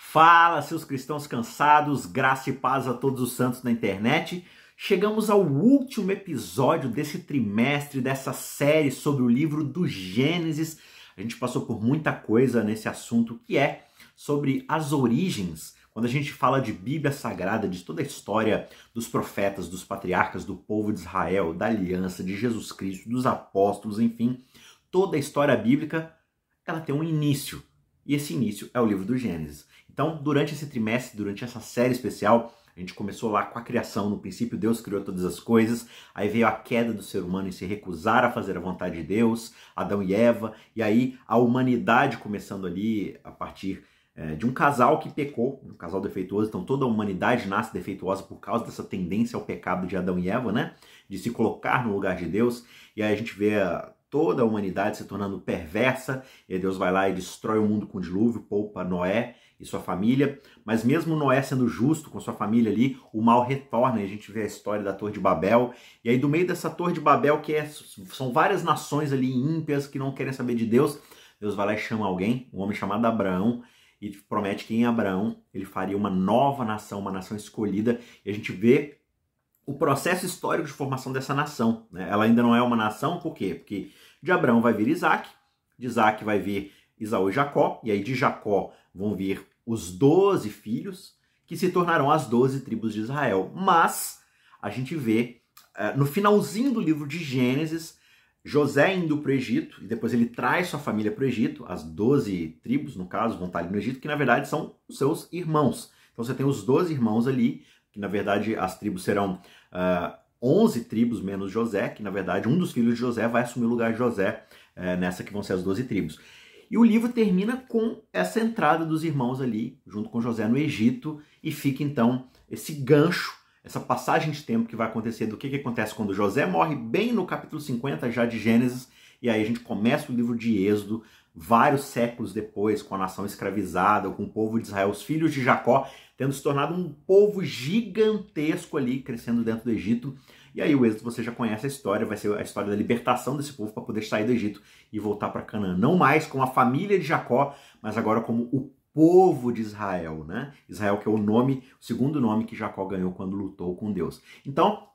Fala, seus cristãos cansados, graça e paz a todos os santos na internet. Chegamos ao último episódio desse trimestre, dessa série sobre o livro do Gênesis. A gente passou por muita coisa nesse assunto que é sobre as origens. Quando a gente fala de Bíblia Sagrada, de toda a história dos profetas, dos patriarcas, do povo de Israel, da aliança, de Jesus Cristo, dos apóstolos, enfim, toda a história bíblica, ela tem um início. E esse início é o livro do Gênesis. Então, durante esse trimestre, durante essa série especial, a gente começou lá com a criação. No princípio, Deus criou todas as coisas. Aí veio a queda do ser humano em se recusar a fazer a vontade de Deus, Adão e Eva. E aí a humanidade começando ali a partir é, de um casal que pecou, um casal defeituoso. Então toda a humanidade nasce defeituosa por causa dessa tendência ao pecado de Adão e Eva, né? De se colocar no lugar de Deus. E aí a gente vê toda a humanidade se tornando perversa. E Deus vai lá e destrói o mundo com o dilúvio, poupa Noé e sua família, mas mesmo Noé sendo justo com sua família ali, o mal retorna e a gente vê a história da Torre de Babel. E aí, do meio dessa Torre de Babel, que é, são várias nações ali ímpias que não querem saber de Deus, Deus vai lá e chama alguém, um homem chamado Abraão, e promete que em Abraão ele faria uma nova nação, uma nação escolhida, e a gente vê o processo histórico de formação dessa nação. Né? Ela ainda não é uma nação, por quê? Porque de Abraão vai vir Isaac, de Isaac vai vir Isaú e Jacó, e aí de Jacó vão vir os doze filhos, que se tornarão as doze tribos de Israel. Mas a gente vê uh, no finalzinho do livro de Gênesis, José indo para o Egito, e depois ele traz sua família para o Egito, as doze tribos, no caso, vão estar ali no Egito, que na verdade são os seus irmãos. Então você tem os doze irmãos ali, que na verdade as tribos serão uh, ah, 11 tribos menos José, que na verdade um dos filhos de José vai assumir o lugar de José uh, nessa que vão ser as 12 tribos. E o livro termina com essa entrada dos irmãos ali, junto com José no Egito, e fica então esse gancho, essa passagem de tempo que vai acontecer do que, que acontece quando José morre, bem no capítulo 50 já de Gênesis, e aí a gente começa o livro de Êxodo, vários séculos depois, com a nação escravizada, com o povo de Israel, os filhos de Jacó, tendo se tornado um povo gigantesco ali, crescendo dentro do Egito. E aí o êxodo você já conhece a história, vai ser a história da libertação desse povo para poder sair do Egito e voltar para Canaã. Não mais como a família de Jacó, mas agora como o povo de Israel, né? Israel que é o nome, o segundo nome que Jacó ganhou quando lutou com Deus. Então,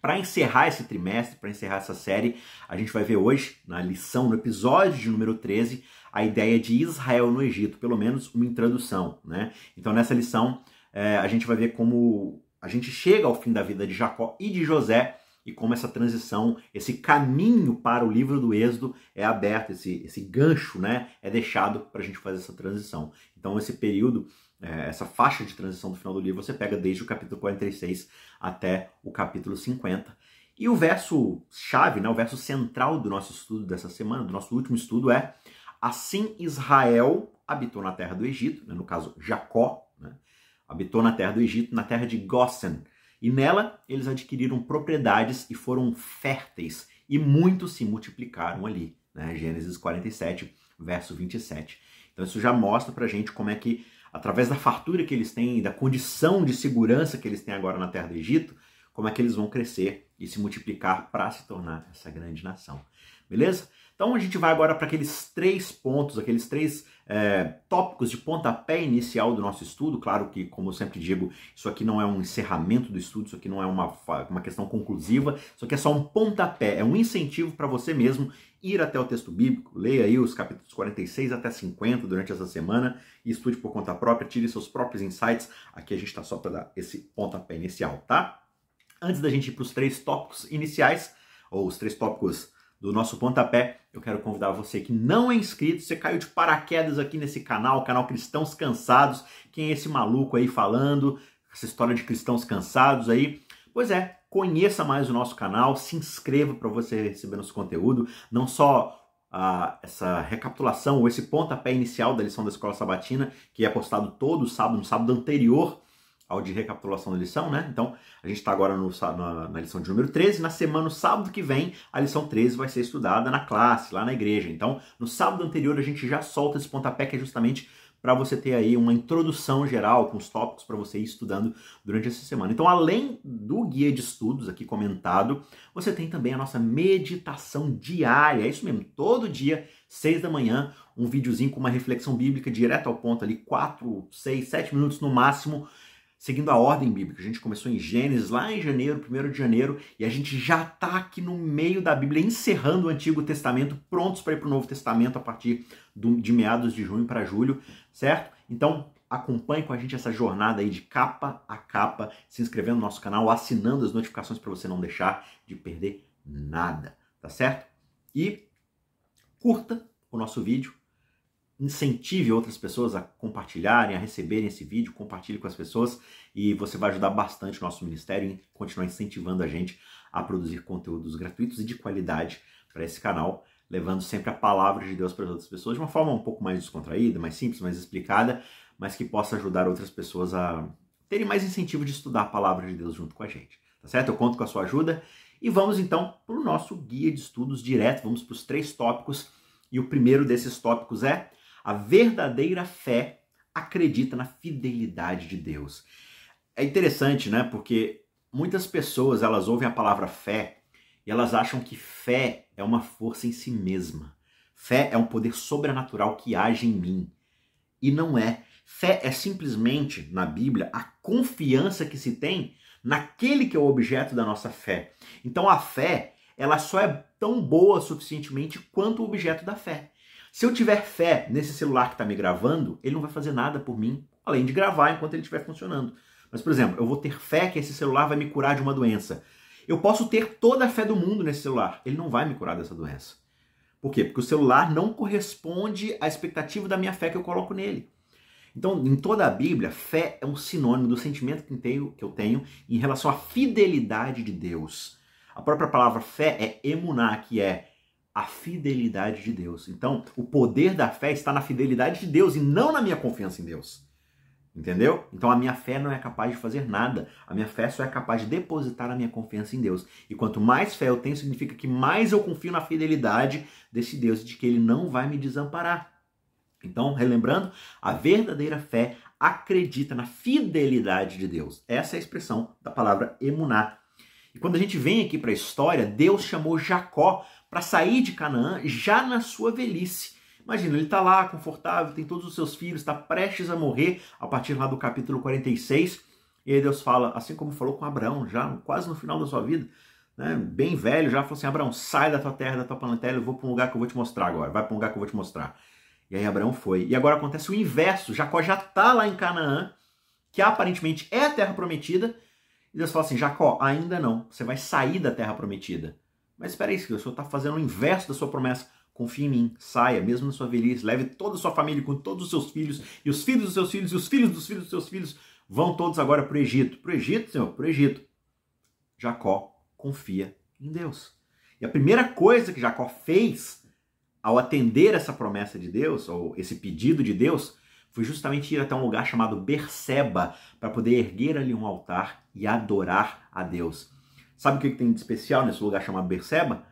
para encerrar esse trimestre, para encerrar essa série, a gente vai ver hoje, na lição, no episódio de número 13, a ideia de Israel no Egito, pelo menos uma introdução, né? Então, nessa lição, é, a gente vai ver como a gente chega ao fim da vida de Jacó e de José e como essa transição, esse caminho para o livro do Êxodo é aberto, esse, esse gancho né, é deixado para a gente fazer essa transição. Então, esse período, é, essa faixa de transição do final do livro, você pega desde o capítulo 46 até o capítulo 50. E o verso chave, né, o verso central do nosso estudo dessa semana, do nosso último estudo, é: Assim Israel habitou na terra do Egito, né, no caso Jacó, né, habitou na terra do Egito, na terra de Gosen. E nela eles adquiriram propriedades e foram férteis, e muitos se multiplicaram ali. Né? Gênesis 47, verso 27. Então isso já mostra pra gente como é que, através da fartura que eles têm da condição de segurança que eles têm agora na terra do Egito, como é que eles vão crescer e se multiplicar para se tornar essa grande nação. Beleza? Então a gente vai agora para aqueles três pontos, aqueles três é, tópicos de pontapé inicial do nosso estudo. Claro que, como eu sempre digo, isso aqui não é um encerramento do estudo, isso aqui não é uma, uma questão conclusiva, isso aqui é só um pontapé, é um incentivo para você mesmo ir até o texto bíblico, leia aí os capítulos 46 até 50 durante essa semana e estude por conta própria, tire seus próprios insights. Aqui a gente está só para dar esse pontapé inicial, tá? Antes da gente ir para os três tópicos iniciais, ou os três tópicos do nosso pontapé, eu quero convidar você que não é inscrito, você caiu de paraquedas aqui nesse canal, canal Cristãos Cansados. Quem é esse maluco aí falando essa história de cristãos cansados aí? Pois é, conheça mais o nosso canal, se inscreva para você receber nosso conteúdo, não só ah, essa recapitulação ou esse pontapé inicial da lição da Escola Sabatina, que é postado todo sábado, no sábado anterior ao de recapitulação da lição, né? Então, a gente está agora no, na, na, lição de número 13. Na semana, no sábado que vem, a lição 13 vai ser estudada na classe, lá na igreja. Então, no sábado anterior, a gente já solta esse pontapé que é justamente para você ter aí uma introdução geral com os tópicos para você ir estudando durante essa semana. Então, além do guia de estudos aqui comentado, você tem também a nossa meditação diária. É isso mesmo, todo dia, seis da manhã, um videozinho com uma reflexão bíblica direto ao ponto ali, quatro, seis, sete minutos no máximo seguindo a ordem bíblica. A gente começou em Gênesis lá em janeiro, 1 de janeiro, e a gente já está aqui no meio da Bíblia, encerrando o Antigo Testamento, prontos para ir para o Novo Testamento a partir do, de meados de junho para julho, certo? Então, acompanhe com a gente essa jornada aí de capa a capa, se inscrevendo no nosso canal, assinando as notificações para você não deixar de perder nada, tá certo? E curta o nosso vídeo, incentive outras pessoas a compartilharem, a receberem esse vídeo, compartilhe com as pessoas e você vai ajudar bastante o nosso ministério em continuar incentivando a gente a produzir conteúdos gratuitos e de qualidade para esse canal, levando sempre a palavra de Deus para as outras pessoas de uma forma um pouco mais descontraída, mais simples, mais explicada, mas que possa ajudar outras pessoas a terem mais incentivo de estudar a palavra de Deus junto com a gente. Tá certo? Eu conto com a sua ajuda e vamos então para o nosso guia de estudos direto, vamos para os três tópicos e o primeiro desses tópicos é a verdadeira fé acredita na fidelidade de Deus. É interessante, né? Porque muitas pessoas elas ouvem a palavra fé e elas acham que fé é uma força em si mesma. Fé é um poder sobrenatural que age em mim. E não é. Fé é simplesmente, na Bíblia, a confiança que se tem naquele que é o objeto da nossa fé. Então a fé, ela só é tão boa suficientemente quanto o objeto da fé. Se eu tiver fé nesse celular que está me gravando, ele não vai fazer nada por mim, além de gravar enquanto ele estiver funcionando. Mas, por exemplo, eu vou ter fé que esse celular vai me curar de uma doença. Eu posso ter toda a fé do mundo nesse celular, ele não vai me curar dessa doença. Por quê? Porque o celular não corresponde à expectativa da minha fé que eu coloco nele. Então, em toda a Bíblia, fé é um sinônimo do sentimento que, eu tenho em relação à fidelidade de Deus. A própria palavra fé é emuná, que é a fidelidade de Deus. Então, o poder da fé está na fidelidade de Deus e não na minha confiança em Deus. Entendeu? Então a minha fé não é capaz de fazer nada. A minha fé só é capaz de depositar a minha confiança em Deus. E quanto mais fé eu tenho, significa que mais eu confio na fidelidade desse Deus e de que ele não vai me desamparar. Então, relembrando, a verdadeira fé acredita na fidelidade de Deus. Essa é a expressão da palavra emuná. E quando a gente vem aqui para a história, Deus chamou Jacó para sair de Canaã já na sua velhice. Imagina, ele está lá confortável, tem todos os seus filhos, está prestes a morrer, a partir lá do capítulo 46. E aí Deus fala, assim como falou com Abraão, já quase no final da sua vida, né, bem velho, já falou assim: Abraão, sai da tua terra, da tua parentela, eu vou para um lugar que eu vou te mostrar agora, vai para um lugar que eu vou te mostrar. E aí Abraão foi. E agora acontece o inverso: Jacó já está lá em Canaã, que aparentemente é a terra prometida, e Deus fala assim: Jacó, ainda não, você vai sair da terra prometida. Mas espera aí, o senhor está fazendo o inverso da sua promessa. Confie em mim, saia, mesmo na sua velhice, leve toda a sua família com todos os seus filhos, e os filhos dos seus filhos, e os filhos dos filhos dos seus filhos, vão todos agora para o Egito. Para o Egito, Senhor, para o Egito. Jacó confia em Deus. E a primeira coisa que Jacó fez ao atender essa promessa de Deus, ou esse pedido de Deus, foi justamente ir até um lugar chamado Berseba, para poder erguer ali um altar e adorar a Deus. Sabe o que tem de especial nesse lugar chamado Berseba?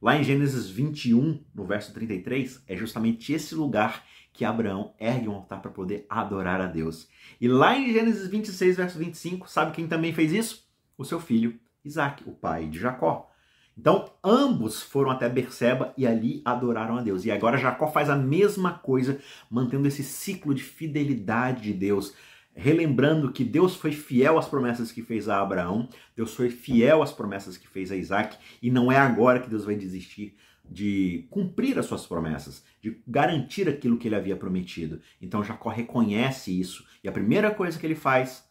Lá em Gênesis 21, no verso 33, é justamente esse lugar que Abraão ergue um altar para poder adorar a Deus. E lá em Gênesis 26, verso 25, sabe quem também fez isso? O seu filho Isaac, o pai de Jacó. Então, ambos foram até Berseba e ali adoraram a Deus. E agora Jacó faz a mesma coisa, mantendo esse ciclo de fidelidade de Deus, relembrando que Deus foi fiel às promessas que fez a Abraão, Deus foi fiel às promessas que fez a Isaac, e não é agora que Deus vai desistir de cumprir as suas promessas, de garantir aquilo que ele havia prometido. Então Jacó reconhece isso, e a primeira coisa que ele faz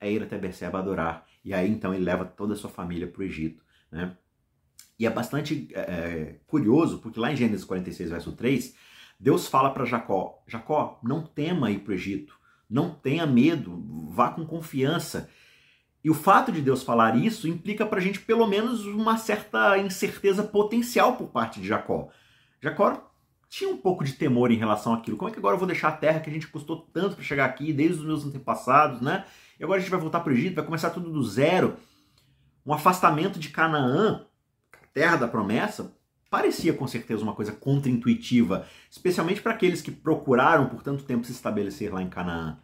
é ir até Berseba adorar, e aí então ele leva toda a sua família para o Egito. Né? E é bastante é, curioso, porque lá em Gênesis 46, verso 3, Deus fala para Jacó: Jacó, não tema ir para o Egito não tenha medo, vá com confiança. E o fato de Deus falar isso implica para a gente pelo menos uma certa incerteza potencial por parte de Jacó. Jacó tinha um pouco de temor em relação àquilo. Como é que agora eu vou deixar a terra que a gente custou tanto para chegar aqui, desde os meus antepassados, né? E agora a gente vai voltar para o Egito, vai começar tudo do zero. Um afastamento de Canaã, terra da promessa, parecia com certeza uma coisa contraintuitiva, especialmente para aqueles que procuraram por tanto tempo se estabelecer lá em Canaã.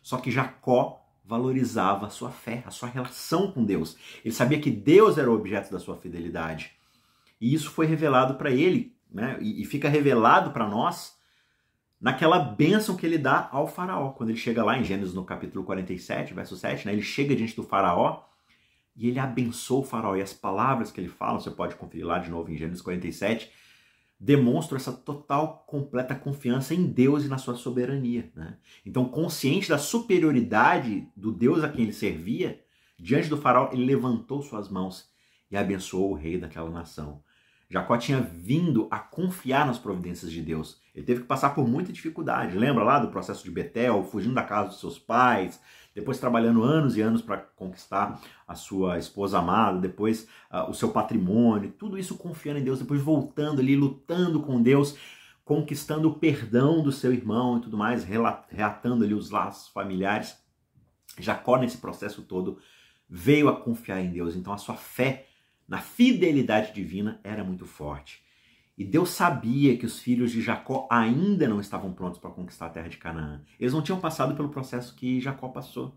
Só que Jacó valorizava a sua fé, a sua relação com Deus. Ele sabia que Deus era o objeto da sua fidelidade. E isso foi revelado para ele, né? E fica revelado para nós naquela bênção que ele dá ao faraó. Quando ele chega lá em Gênesis no capítulo 47, verso 7, né? ele chega diante do faraó e ele abençoa o faraó. E as palavras que ele fala, você pode conferir lá de novo em Gênesis 47, demonstram essa total, completa confiança em Deus e na sua soberania. Né? Então, consciente da superioridade do Deus a quem ele servia, diante do faraó, ele levantou suas mãos e abençoou o rei daquela nação. Jacó tinha vindo a confiar nas providências de Deus. Ele teve que passar por muita dificuldade. Lembra lá do processo de Betel, fugindo da casa dos seus pais, depois trabalhando anos e anos para conquistar a sua esposa amada, depois uh, o seu patrimônio, tudo isso confiando em Deus, depois voltando ali, lutando com Deus, conquistando o perdão do seu irmão e tudo mais, reatando ali os laços familiares. Jacó, nesse processo todo, veio a confiar em Deus. Então a sua fé na fidelidade divina era muito forte. E Deus sabia que os filhos de Jacó ainda não estavam prontos para conquistar a terra de Canaã. Eles não tinham passado pelo processo que Jacó passou.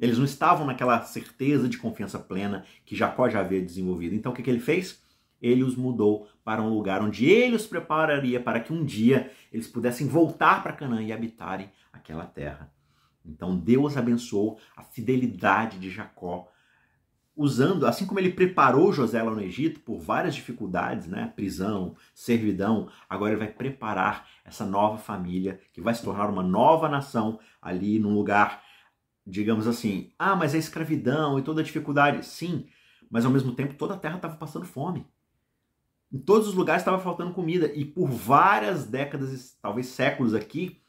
Eles não estavam naquela certeza de confiança plena que Jacó já havia desenvolvido. Então o que, que ele fez? Ele os mudou para um lugar onde ele os prepararia para que um dia eles pudessem voltar para Canaã e habitarem aquela terra. Então Deus abençoou a fidelidade de Jacó usando, assim como ele preparou José lá no Egito por várias dificuldades, né? Prisão, servidão, agora ele vai preparar essa nova família que vai se tornar uma nova nação ali num lugar, digamos assim, ah, mas é escravidão e toda a dificuldade. Sim, mas ao mesmo tempo toda a terra estava passando fome. Em todos os lugares estava faltando comida e por várias décadas, talvez séculos aqui,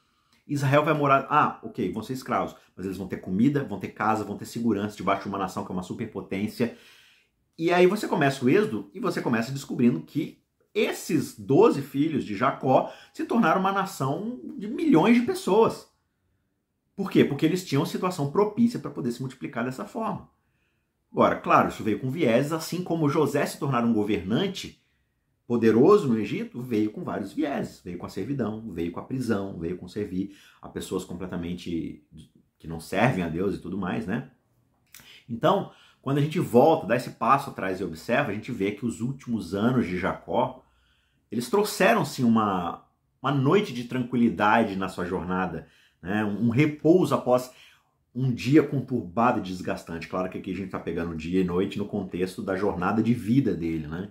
Israel vai morar. Ah, ok, vão ser escravos, mas eles vão ter comida, vão ter casa, vão ter segurança debaixo de uma nação que é uma superpotência. E aí você começa o êxodo e você começa descobrindo que esses 12 filhos de Jacó se tornaram uma nação de milhões de pessoas. Por quê? Porque eles tinham situação propícia para poder se multiplicar dessa forma. Agora, claro, isso veio com viés, assim como José se tornar um governante poderoso no Egito veio com vários vieses, veio com a servidão, veio com a prisão, veio com servir a pessoas completamente que não servem a Deus e tudo mais, né? Então, quando a gente volta, dá esse passo atrás e observa, a gente vê que os últimos anos de Jacó, eles trouxeram sim uma, uma noite de tranquilidade na sua jornada, né? um repouso após um dia conturbado e desgastante. Claro que aqui a gente está pegando dia e noite no contexto da jornada de vida dele, né?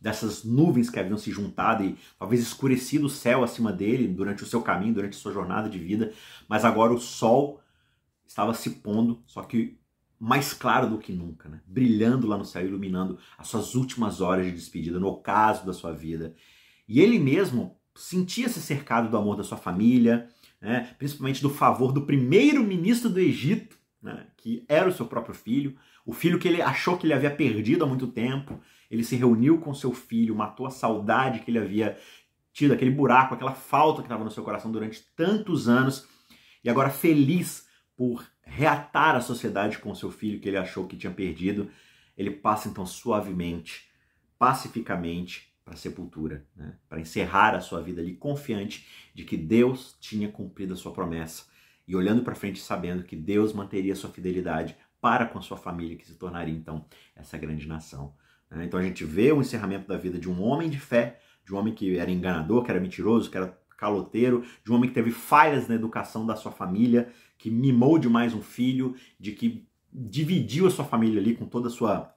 Dessas nuvens que haviam se juntado e talvez escurecido o céu acima dele durante o seu caminho, durante a sua jornada de vida, mas agora o sol estava se pondo, só que mais claro do que nunca, né? brilhando lá no céu, iluminando as suas últimas horas de despedida, no ocaso da sua vida. E ele mesmo sentia-se cercado do amor da sua família, né? principalmente do favor do primeiro-ministro do Egito? Que era o seu próprio filho, o filho que ele achou que ele havia perdido há muito tempo, ele se reuniu com seu filho, matou a saudade que ele havia tido, aquele buraco, aquela falta que estava no seu coração durante tantos anos, e agora feliz por reatar a sociedade com seu filho que ele achou que tinha perdido, ele passa então suavemente, pacificamente para a sepultura, né? para encerrar a sua vida ali confiante de que Deus tinha cumprido a sua promessa e olhando para frente sabendo que Deus manteria sua fidelidade para com a sua família que se tornaria então essa grande nação. Né? Então a gente vê o encerramento da vida de um homem de fé, de um homem que era enganador, que era mentiroso, que era caloteiro, de um homem que teve falhas na educação da sua família, que mimou demais um filho, de que dividiu a sua família ali com toda a sua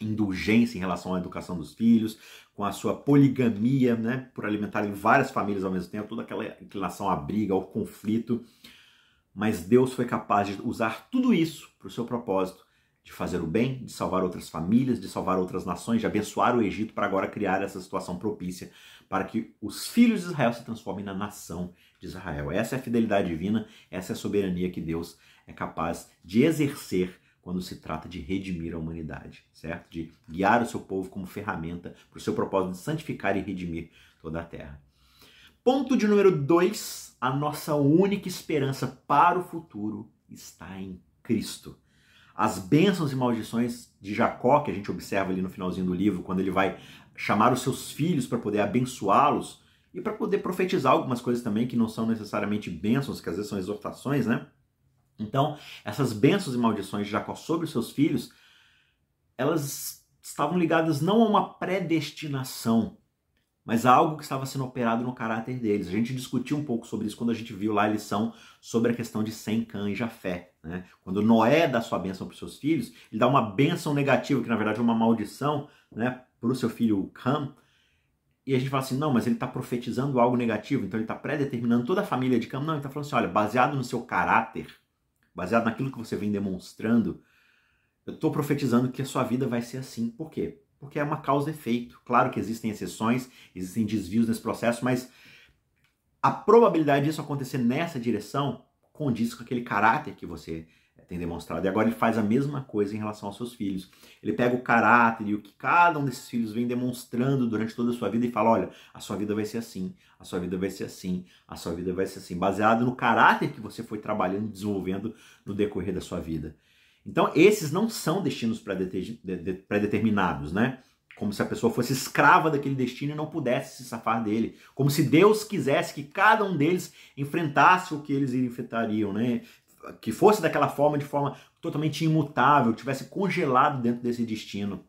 indulgência em relação à educação dos filhos, com a sua poligamia, né, por alimentarem várias famílias ao mesmo tempo, toda aquela inclinação à briga, ao conflito. Mas Deus foi capaz de usar tudo isso para o seu propósito de fazer o bem, de salvar outras famílias, de salvar outras nações, de abençoar o Egito para agora criar essa situação propícia para que os filhos de Israel se transformem na nação de Israel. Essa é a fidelidade divina, essa é a soberania que Deus é capaz de exercer quando se trata de redimir a humanidade, certo? De guiar o seu povo como ferramenta para o seu propósito de santificar e redimir toda a terra. Ponto de número 2, a nossa única esperança para o futuro está em Cristo as bênçãos e maldições de Jacó, que a gente observa ali no finalzinho do livro, quando ele vai chamar os seus filhos para poder abençoá-los e para poder profetizar algumas coisas também que não são necessariamente bênçãos, que às vezes são exortações, né? Então, essas bênçãos e maldições de Jacó sobre os seus filhos, elas estavam ligadas não a uma predestinação, mas algo que estava sendo operado no caráter deles. A gente discutiu um pouco sobre isso quando a gente viu lá a lição sobre a questão de Sem, Cã e Jafé. Né? Quando Noé dá sua bênção para os seus filhos, ele dá uma bênção negativa, que na verdade é uma maldição né, para o seu filho Cam. E a gente fala assim, não, mas ele está profetizando algo negativo, então ele está pré-determinando toda a família de Cam. Não, ele está falando assim, olha, baseado no seu caráter, baseado naquilo que você vem demonstrando, eu estou profetizando que a sua vida vai ser assim. Por quê? Porque é uma causa e efeito. Claro que existem exceções, existem desvios nesse processo, mas a probabilidade disso acontecer nessa direção condiz com aquele caráter que você tem demonstrado. E agora ele faz a mesma coisa em relação aos seus filhos. Ele pega o caráter e o que cada um desses filhos vem demonstrando durante toda a sua vida e fala: olha, a sua vida vai ser assim, a sua vida vai ser assim, a sua vida vai ser assim, baseado no caráter que você foi trabalhando, desenvolvendo no decorrer da sua vida. Então, esses não são destinos pré-determinados, né? Como se a pessoa fosse escrava daquele destino e não pudesse se safar dele. Como se Deus quisesse que cada um deles enfrentasse o que eles enfrentariam, né? Que fosse daquela forma, de forma totalmente imutável, tivesse congelado dentro desse destino.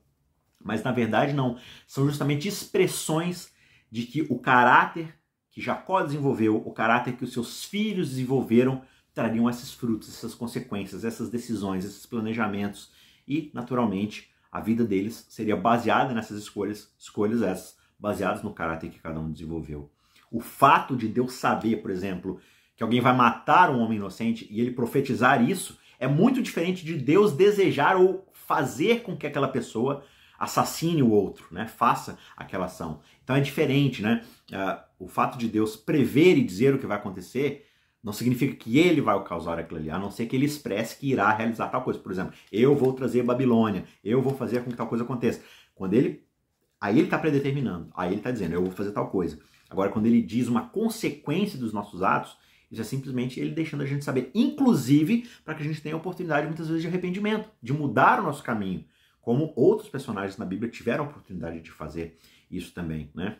Mas na verdade não. São justamente expressões de que o caráter que Jacó desenvolveu, o caráter que os seus filhos desenvolveram, trariam esses frutos, essas consequências, essas decisões, esses planejamentos e, naturalmente, a vida deles seria baseada nessas escolhas, escolhas essas baseadas no caráter que cada um desenvolveu. O fato de Deus saber, por exemplo, que alguém vai matar um homem inocente e ele profetizar isso é muito diferente de Deus desejar ou fazer com que aquela pessoa assassine o outro, né? Faça aquela ação. Então é diferente, né? Uh, o fato de Deus prever e dizer o que vai acontecer não significa que ele vai causar aquilo ali, a não ser que ele expresse que irá realizar tal coisa. Por exemplo, eu vou trazer Babilônia, eu vou fazer com que tal coisa aconteça. Quando ele. Aí ele está predeterminando, aí ele está dizendo, eu vou fazer tal coisa. Agora, quando ele diz uma consequência dos nossos atos, isso é simplesmente ele deixando a gente saber, inclusive para que a gente tenha a oportunidade muitas vezes de arrependimento, de mudar o nosso caminho, como outros personagens na Bíblia tiveram a oportunidade de fazer isso também, né?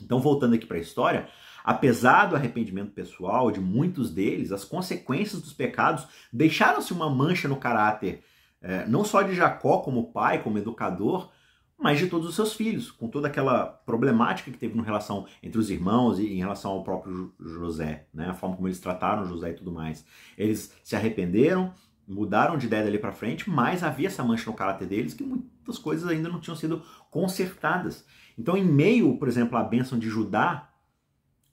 Então, voltando aqui para a história, apesar do arrependimento pessoal de muitos deles, as consequências dos pecados deixaram-se uma mancha no caráter, é, não só de Jacó como pai, como educador, mas de todos os seus filhos, com toda aquela problemática que teve em relação entre os irmãos e em relação ao próprio José, né? a forma como eles trataram José e tudo mais. Eles se arrependeram, mudaram de ideia dali para frente, mas havia essa mancha no caráter deles que muitas coisas ainda não tinham sido consertadas. Então, em meio, por exemplo, à bênção de Judá,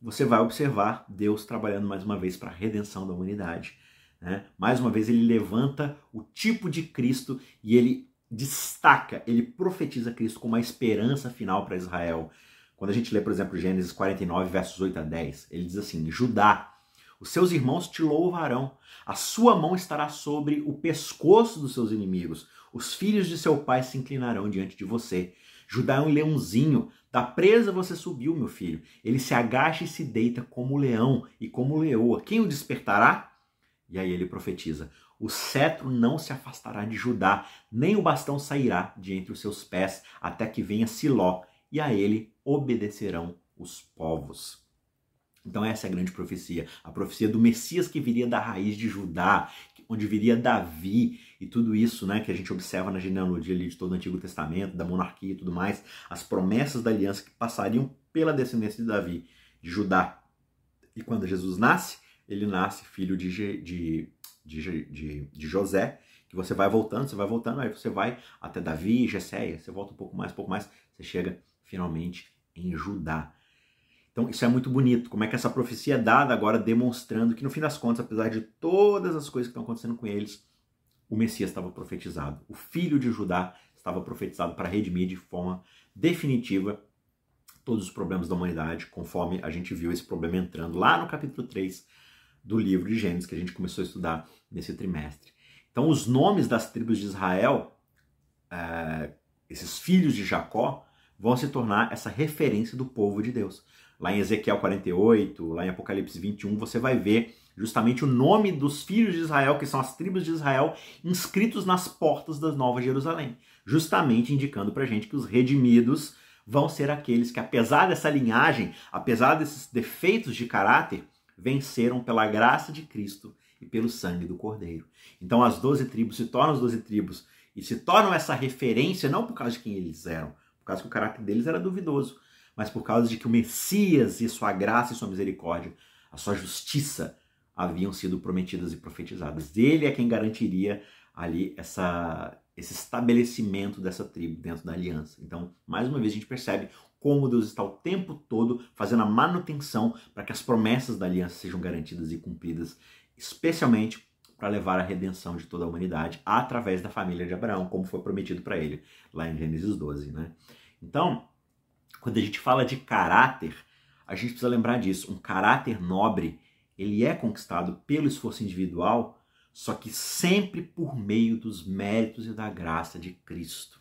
você vai observar Deus trabalhando mais uma vez para a redenção da humanidade. Né? Mais uma vez, ele levanta o tipo de Cristo e ele destaca, ele profetiza Cristo como uma esperança final para Israel. Quando a gente lê, por exemplo, Gênesis 49, versos 8 a 10, ele diz assim: Judá, os seus irmãos te louvarão, a sua mão estará sobre o pescoço dos seus inimigos, os filhos de seu pai se inclinarão diante de você. Judá é um leãozinho. Da presa você subiu, meu filho. Ele se agacha e se deita como leão e como leoa. Quem o despertará? E aí ele profetiza: O cetro não se afastará de Judá, nem o bastão sairá de entre os seus pés, até que venha Siló, e a ele obedecerão os povos. Então essa é a grande profecia, a profecia do Messias que viria da raiz de Judá, onde viria Davi e tudo isso, né, que a gente observa na genealogia ali de todo o Antigo Testamento, da monarquia e tudo mais, as promessas da aliança que passariam pela descendência de Davi, de Judá. E quando Jesus nasce, ele nasce filho de, de, de, de, de José, que você vai voltando, você vai voltando, aí você vai até Davi, Gesséia, você volta um pouco mais, um pouco mais, você chega finalmente em Judá. Então, isso é muito bonito. Como é que essa profecia é dada agora, demonstrando que, no fim das contas, apesar de todas as coisas que estão acontecendo com eles, o Messias estava profetizado. O filho de Judá estava profetizado para redimir de forma definitiva todos os problemas da humanidade, conforme a gente viu esse problema entrando lá no capítulo 3 do livro de Gênesis, que a gente começou a estudar nesse trimestre. Então, os nomes das tribos de Israel, é, esses filhos de Jacó, vão se tornar essa referência do povo de Deus. Lá em Ezequiel 48, lá em Apocalipse 21, você vai ver justamente o nome dos filhos de Israel, que são as tribos de Israel, inscritos nas portas da Nova Jerusalém, justamente indicando para gente que os redimidos vão ser aqueles que, apesar dessa linhagem, apesar desses defeitos de caráter, venceram pela graça de Cristo e pelo sangue do Cordeiro. Então as doze tribos se tornam as doze tribos e se tornam essa referência não por causa de quem eles eram, por causa que o caráter deles era duvidoso, mas por causa de que o Messias e sua graça e sua misericórdia, a sua justiça haviam sido prometidas e profetizadas. Ele é quem garantiria ali essa, esse estabelecimento dessa tribo dentro da aliança. Então, mais uma vez, a gente percebe como Deus está o tempo todo fazendo a manutenção para que as promessas da aliança sejam garantidas e cumpridas, especialmente para levar a redenção de toda a humanidade através da família de Abraão, como foi prometido para ele lá em Gênesis 12. Né? Então, quando a gente fala de caráter, a gente precisa lembrar disso. Um caráter nobre, ele é conquistado pelo esforço individual, só que sempre por meio dos méritos e da graça de Cristo.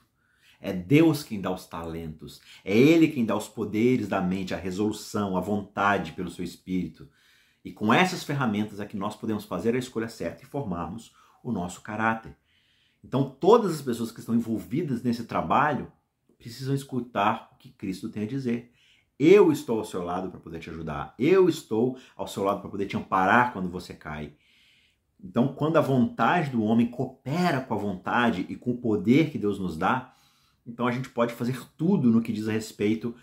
É Deus quem dá os talentos, é Ele quem dá os poderes da mente, a resolução, a vontade pelo seu espírito. E com essas ferramentas é que nós podemos fazer a escolha certa e formarmos o nosso caráter. Então, todas as pessoas que estão envolvidas nesse trabalho precisam escutar o que Cristo tem a dizer. Eu estou ao seu lado para poder te ajudar. Eu estou ao seu lado para poder te amparar quando você cai. Então, quando a vontade do homem coopera com a vontade e com o poder que Deus nos dá, então a gente pode fazer tudo no que diz a respeito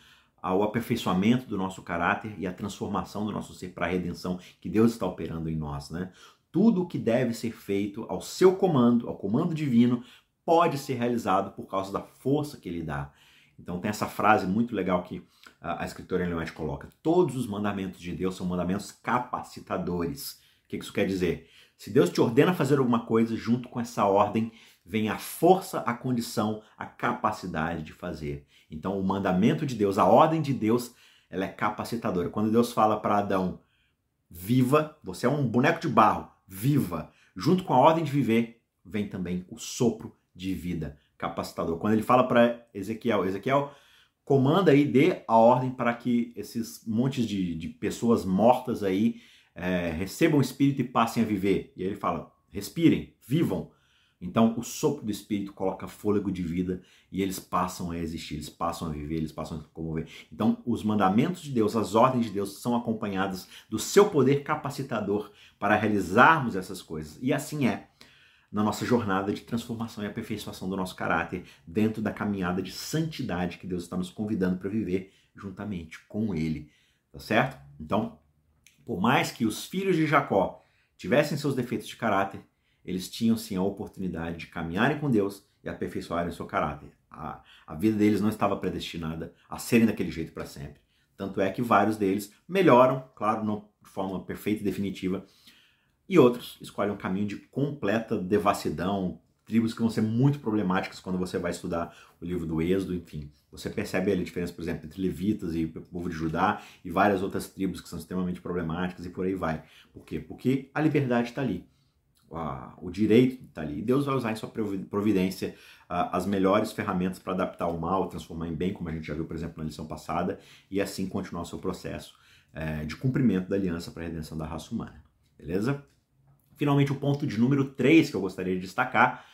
ao aperfeiçoamento do nosso caráter e à transformação do nosso ser para a redenção que Deus está operando em nós, né? Tudo o que deve ser feito ao seu comando, ao comando divino, pode ser realizado por causa da força que ele dá. Então tem essa frase muito legal que a escritora Ellen coloca: todos os mandamentos de Deus são mandamentos capacitadores. O que isso quer dizer? Se Deus te ordena fazer alguma coisa, junto com essa ordem vem a força, a condição, a capacidade de fazer. Então, o mandamento de Deus, a ordem de Deus, ela é capacitadora. Quando Deus fala para Adão, viva, você é um boneco de barro, viva. Junto com a ordem de viver, vem também o sopro de vida capacitador. Quando ele fala para Ezequiel, Ezequiel, comanda aí, dê a ordem para que esses montes de, de pessoas mortas aí é, recebam o Espírito e passem a viver. E ele fala: respirem, vivam. Então, o sopro do Espírito coloca fôlego de vida e eles passam a existir, eles passam a viver, eles passam a comover. Então, os mandamentos de Deus, as ordens de Deus são acompanhadas do seu poder capacitador para realizarmos essas coisas. E assim é na nossa jornada de transformação e aperfeiçoação do nosso caráter, dentro da caminhada de santidade que Deus está nos convidando para viver juntamente com Ele. Tá certo? Então, por mais que os filhos de Jacó tivessem seus defeitos de caráter, eles tinham sim a oportunidade de caminharem com Deus e aperfeiçoarem o seu caráter. A, a vida deles não estava predestinada a serem daquele jeito para sempre. Tanto é que vários deles melhoram, claro, não de forma perfeita e definitiva, e outros escolhem um caminho de completa devassidão, tribos que vão ser muito problemáticas quando você vai estudar o livro do Êxodo, enfim. Você percebe ali a diferença, por exemplo, entre levitas e o povo de Judá e várias outras tribos que são extremamente problemáticas e por aí vai. Por quê? Porque a liberdade está ali. O direito está ali. E Deus vai usar em sua providência as melhores ferramentas para adaptar o mal, transformar em bem, como a gente já viu, por exemplo, na lição passada, e assim continuar o seu processo é, de cumprimento da aliança para a redenção da raça humana. Beleza? Finalmente, o ponto de número 3 que eu gostaria de destacar,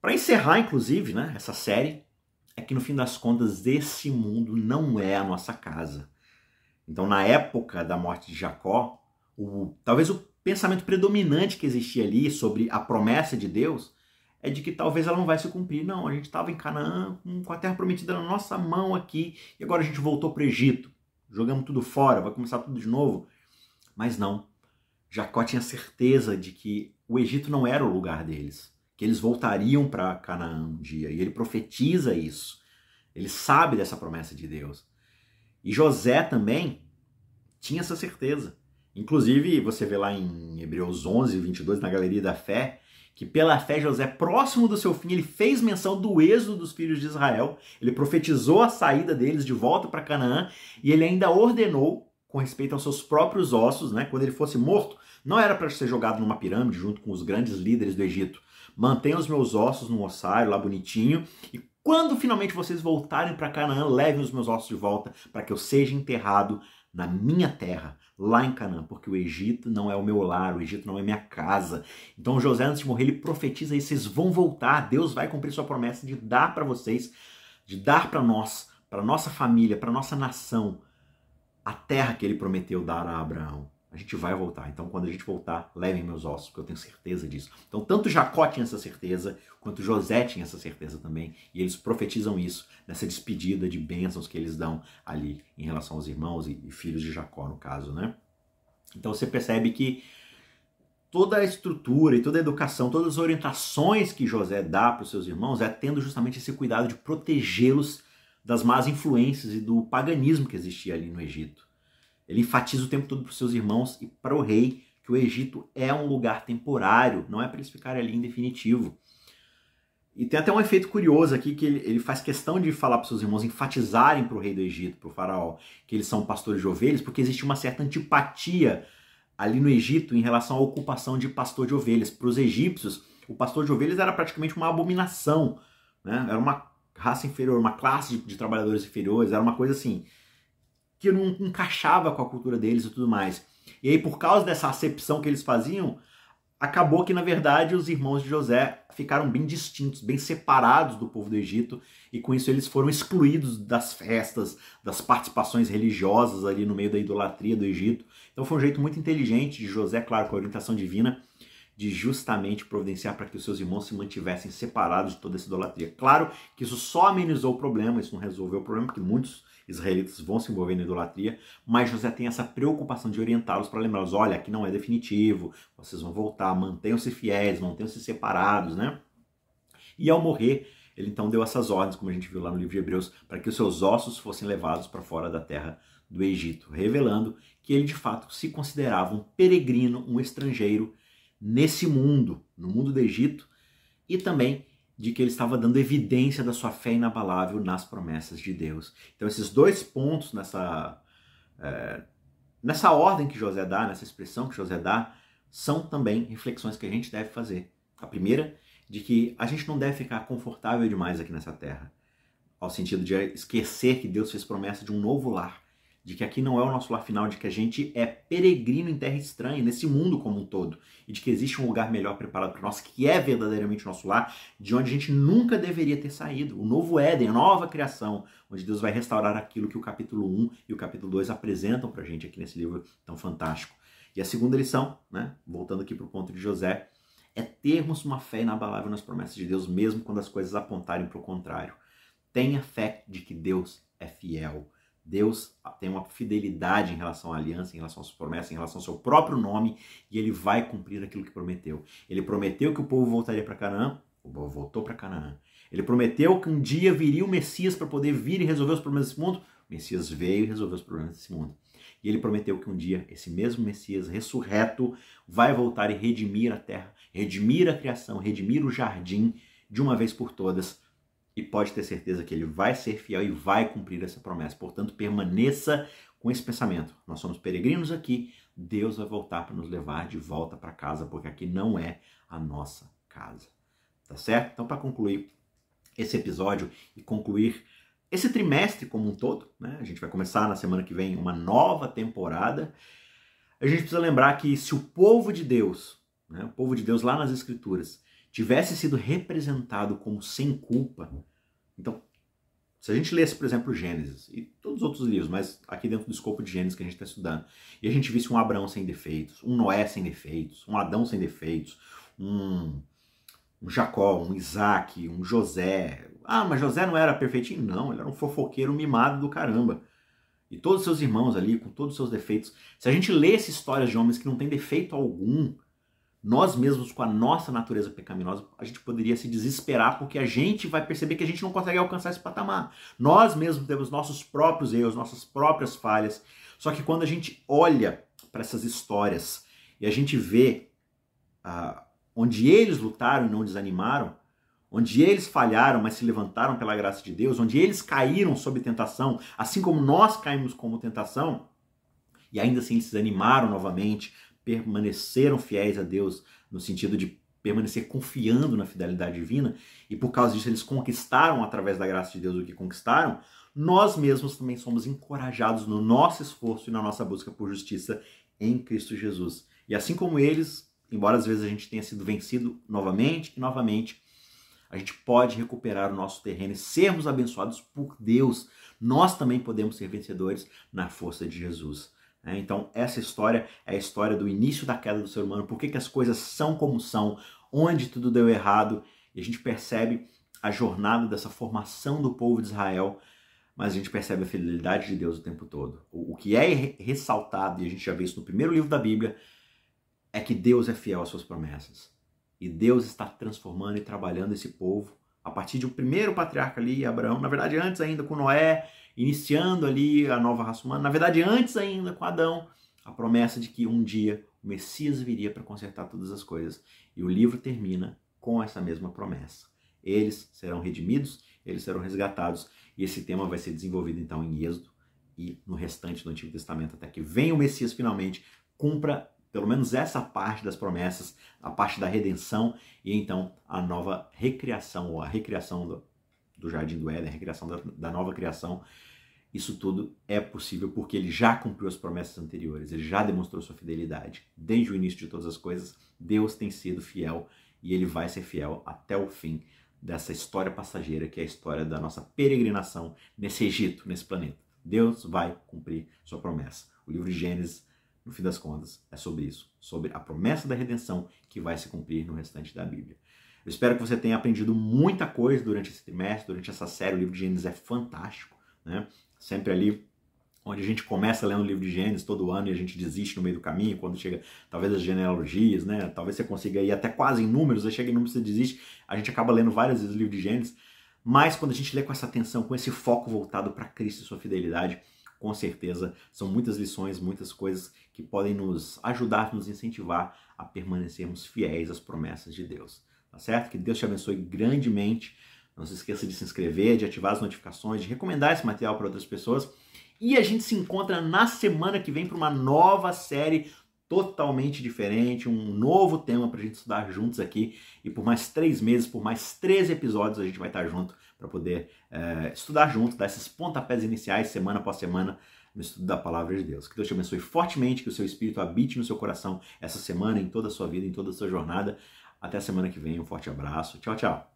para encerrar, inclusive, né, essa série, é que no fim das contas esse mundo não é a nossa casa. Então, na época da morte de Jacó, o, talvez o pensamento predominante que existia ali sobre a promessa de Deus é de que talvez ela não vai se cumprir. Não, a gente estava em Canaã com a terra prometida na nossa mão aqui e agora a gente voltou para o Egito. Jogamos tudo fora, vai começar tudo de novo. Mas não. Jacó tinha certeza de que o Egito não era o lugar deles que eles voltariam para Canaã um dia. E ele profetiza isso. Ele sabe dessa promessa de Deus. E José também tinha essa certeza. Inclusive, você vê lá em Hebreus 11, 22, na Galeria da Fé, que pela fé José, próximo do seu fim, ele fez menção do êxodo dos filhos de Israel, ele profetizou a saída deles de volta para Canaã, e ele ainda ordenou, com respeito aos seus próprios ossos, né, quando ele fosse morto, não era para ser jogado numa pirâmide junto com os grandes líderes do Egito, mantenha os meus ossos no ossário lá bonitinho e quando finalmente vocês voltarem para Canaã, levem os meus ossos de volta para que eu seja enterrado na minha terra, lá em Canaã, porque o Egito não é o meu lar, o Egito não é minha casa. Então José, antes de morrer, ele profetiza aí, vocês vão voltar, Deus vai cumprir sua promessa de dar para vocês, de dar para nós, para nossa família, para nossa nação, a terra que ele prometeu dar a Abraão. A gente vai voltar. Então, quando a gente voltar, levem meus ossos, porque eu tenho certeza disso. Então, tanto Jacó tinha essa certeza, quanto José tinha essa certeza também. E eles profetizam isso nessa despedida de bênçãos que eles dão ali em relação aos irmãos e filhos de Jacó, no caso, né? Então, você percebe que toda a estrutura e toda a educação, todas as orientações que José dá para os seus irmãos é tendo justamente esse cuidado de protegê-los das más influências e do paganismo que existia ali no Egito. Ele enfatiza o tempo todo para os seus irmãos e para o rei que o Egito é um lugar temporário, não é para eles ficarem ali em definitivo. E tem até um efeito curioso aqui que ele, ele faz questão de falar para seus irmãos enfatizarem para o rei do Egito, para o faraó, que eles são pastores de ovelhas, porque existe uma certa antipatia ali no Egito em relação à ocupação de pastor de ovelhas. Para os egípcios, o pastor de ovelhas era praticamente uma abominação, né? era uma raça inferior, uma classe de, de trabalhadores inferiores, era uma coisa assim que não encaixava com a cultura deles e tudo mais. E aí, por causa dessa acepção que eles faziam, acabou que, na verdade, os irmãos de José ficaram bem distintos, bem separados do povo do Egito, e com isso eles foram excluídos das festas, das participações religiosas ali no meio da idolatria do Egito. Então foi um jeito muito inteligente de José, claro, com a orientação divina, de justamente providenciar para que os seus irmãos se mantivessem separados de toda essa idolatria. Claro que isso só amenizou o problema, isso não resolveu o problema, porque muitos israelitas vão se envolver na idolatria, mas José tem essa preocupação de orientá-los para lembrá-los: olha, aqui não é definitivo, vocês vão voltar, mantenham-se fiéis, mantenham-se separados, né? E ao morrer, ele então deu essas ordens, como a gente viu lá no livro de Hebreus, para que os seus ossos fossem levados para fora da terra do Egito, revelando que ele de fato se considerava um peregrino, um estrangeiro nesse mundo, no mundo do Egito, e também de que ele estava dando evidência da sua fé inabalável nas promessas de Deus. Então, esses dois pontos nessa, é, nessa ordem que José dá, nessa expressão que José dá, são também reflexões que a gente deve fazer. A primeira, de que a gente não deve ficar confortável demais aqui nessa terra, ao sentido de esquecer que Deus fez promessa de um novo lar, de que aqui não é o nosso lar final, de que a gente é peregrino em terra estranha, nesse mundo como um todo, e de que existe um lugar melhor preparado para nós, que é verdadeiramente o nosso lar, de onde a gente nunca deveria ter saído. O novo Éden, a nova criação, onde Deus vai restaurar aquilo que o capítulo 1 e o capítulo 2 apresentam para a gente aqui nesse livro tão fantástico. E a segunda lição, né, voltando aqui para o ponto de José, é termos uma fé inabalável nas promessas de Deus, mesmo quando as coisas apontarem para o contrário. Tenha fé de que Deus é fiel Deus tem uma fidelidade em relação à aliança, em relação às promessas, em relação ao seu próprio nome, e ele vai cumprir aquilo que prometeu. Ele prometeu que o povo voltaria para Canaã, o povo voltou para Canaã. Ele prometeu que um dia viria o Messias para poder vir e resolver os problemas desse mundo. O Messias veio e resolveu os problemas desse mundo. E ele prometeu que um dia esse mesmo Messias ressurreto vai voltar e redimir a terra, redimir a criação, redimir o jardim de uma vez por todas e pode ter certeza que ele vai ser fiel e vai cumprir essa promessa. Portanto, permaneça com esse pensamento. Nós somos peregrinos aqui, Deus vai voltar para nos levar de volta para casa, porque aqui não é a nossa casa. Tá certo? Então, para concluir esse episódio e concluir esse trimestre como um todo, né? A gente vai começar na semana que vem uma nova temporada. A gente precisa lembrar que se o povo de Deus, né, o povo de Deus lá nas Escrituras, tivesse sido representado como sem culpa, então, se a gente lesse, por exemplo, Gênesis e todos os outros livros, mas aqui dentro do escopo de Gênesis que a gente está estudando, e a gente visse um Abraão sem defeitos, um Noé sem defeitos, um Adão sem defeitos, um, um Jacó, um Isaac, um José. Ah, mas José não era perfeitinho? Não, ele era um fofoqueiro mimado do caramba. E todos os seus irmãos ali, com todos os seus defeitos. Se a gente lesse histórias de homens que não têm defeito algum, nós mesmos, com a nossa natureza pecaminosa, a gente poderia se desesperar porque a gente vai perceber que a gente não consegue alcançar esse patamar. Nós mesmos temos nossos próprios erros, nossas próprias falhas. Só que quando a gente olha para essas histórias e a gente vê ah, onde eles lutaram e não desanimaram, onde eles falharam, mas se levantaram pela graça de Deus, onde eles caíram sob tentação, assim como nós caímos como tentação, e ainda assim eles se animaram novamente, permaneceram fiéis a Deus, no sentido de permanecer confiando na fidelidade divina, e por causa disso eles conquistaram, através da graça de Deus, o que conquistaram, nós mesmos também somos encorajados no nosso esforço e na nossa busca por justiça em Cristo Jesus. E assim como eles, embora às vezes a gente tenha sido vencido novamente e novamente, A gente pode recuperar o nosso terreno e sermos abençoados por Deus. Nós também podemos ser vencedores na força de Jesus. Né? Então, essa história é a história do início da queda do ser humano, por que, que as coisas são como são, onde tudo deu errado, e a gente percebe a jornada dessa formação do povo de Israel, mas a gente percebe a fidelidade de Deus o tempo todo. O, o que é ressaltado, e a gente já vê isso no primeiro livro da Bíblia, é que Deus é fiel às suas promessas. E Deus está transformando e trabalhando esse povo a partir um primeiro patriarca ali, Abraão, na verdade antes ainda com Noé, iniciando ali a nova raça humana, na verdade antes ainda com Adão, a promessa de que um dia o Messias viria para consertar todas as coisas. E o livro termina com essa mesma promessa. Eles serão redimidos, eles serão resgatados, e esse tema vai ser desenvolvido então em Êxodo e no restante do Antigo Testamento, até que venha o Messias finalmente, cumpra pelo menos essa parte das promessas, a parte da redenção e então a nova recriação, ou a recriação do, do Jardim do Éden, a recriação da, da nova criação. Isso tudo é possível porque ele já cumpriu as promessas anteriores, ele já demonstrou sua fidelidade. Desde o início de todas as coisas, Deus tem sido fiel e ele vai ser fiel até o fim dessa história passageira que é a história da nossa peregrinação nesse Egito, nesse planeta. Deus vai cumprir sua promessa. O livro de Gênesis, no fim das contas, é sobre isso, sobre a promessa da redenção que vai se cumprir no restante da Bíblia. Eu espero que você tenha aprendido muita coisa durante esse trimestre, durante essa série. O livro de Gênesis é fantástico, né? Sempre ali onde a gente começa lendo o livro de Gênesis todo ano e a gente desiste no meio do caminho, quando chega talvez as genealogias, né? Talvez você consiga ir até quase em números, você chega em números e desiste. A gente acaba lendo várias vezes o livro de Gênesis, mas quando a gente lê com essa atenção, com esse foco voltado para Cristo e sua fidelidade, com certeza são muitas lições, muitas coisas que podem nos ajudar, nos incentivar a permanecermos fiéis às promessas de Deus. Tá certo? Que Deus te abençoe grandemente. Não se esqueça de se inscrever, de ativar as notificações, de recomendar esse material para outras pessoas. E a gente se encontra na semana que vem para uma nova série totalmente diferente, um novo tema para a gente estudar juntos aqui. E por mais três meses, por mais três episódios, a gente vai estar junto para poder é, estudar junto, dar esses pontapés iniciais, semana após semana, no estudo da palavra de Deus. Que Deus te abençoe fortemente, que o seu espírito habite no seu coração essa semana, em toda a sua vida, em toda a sua jornada. Até a semana que vem. Um forte abraço. Tchau, tchau.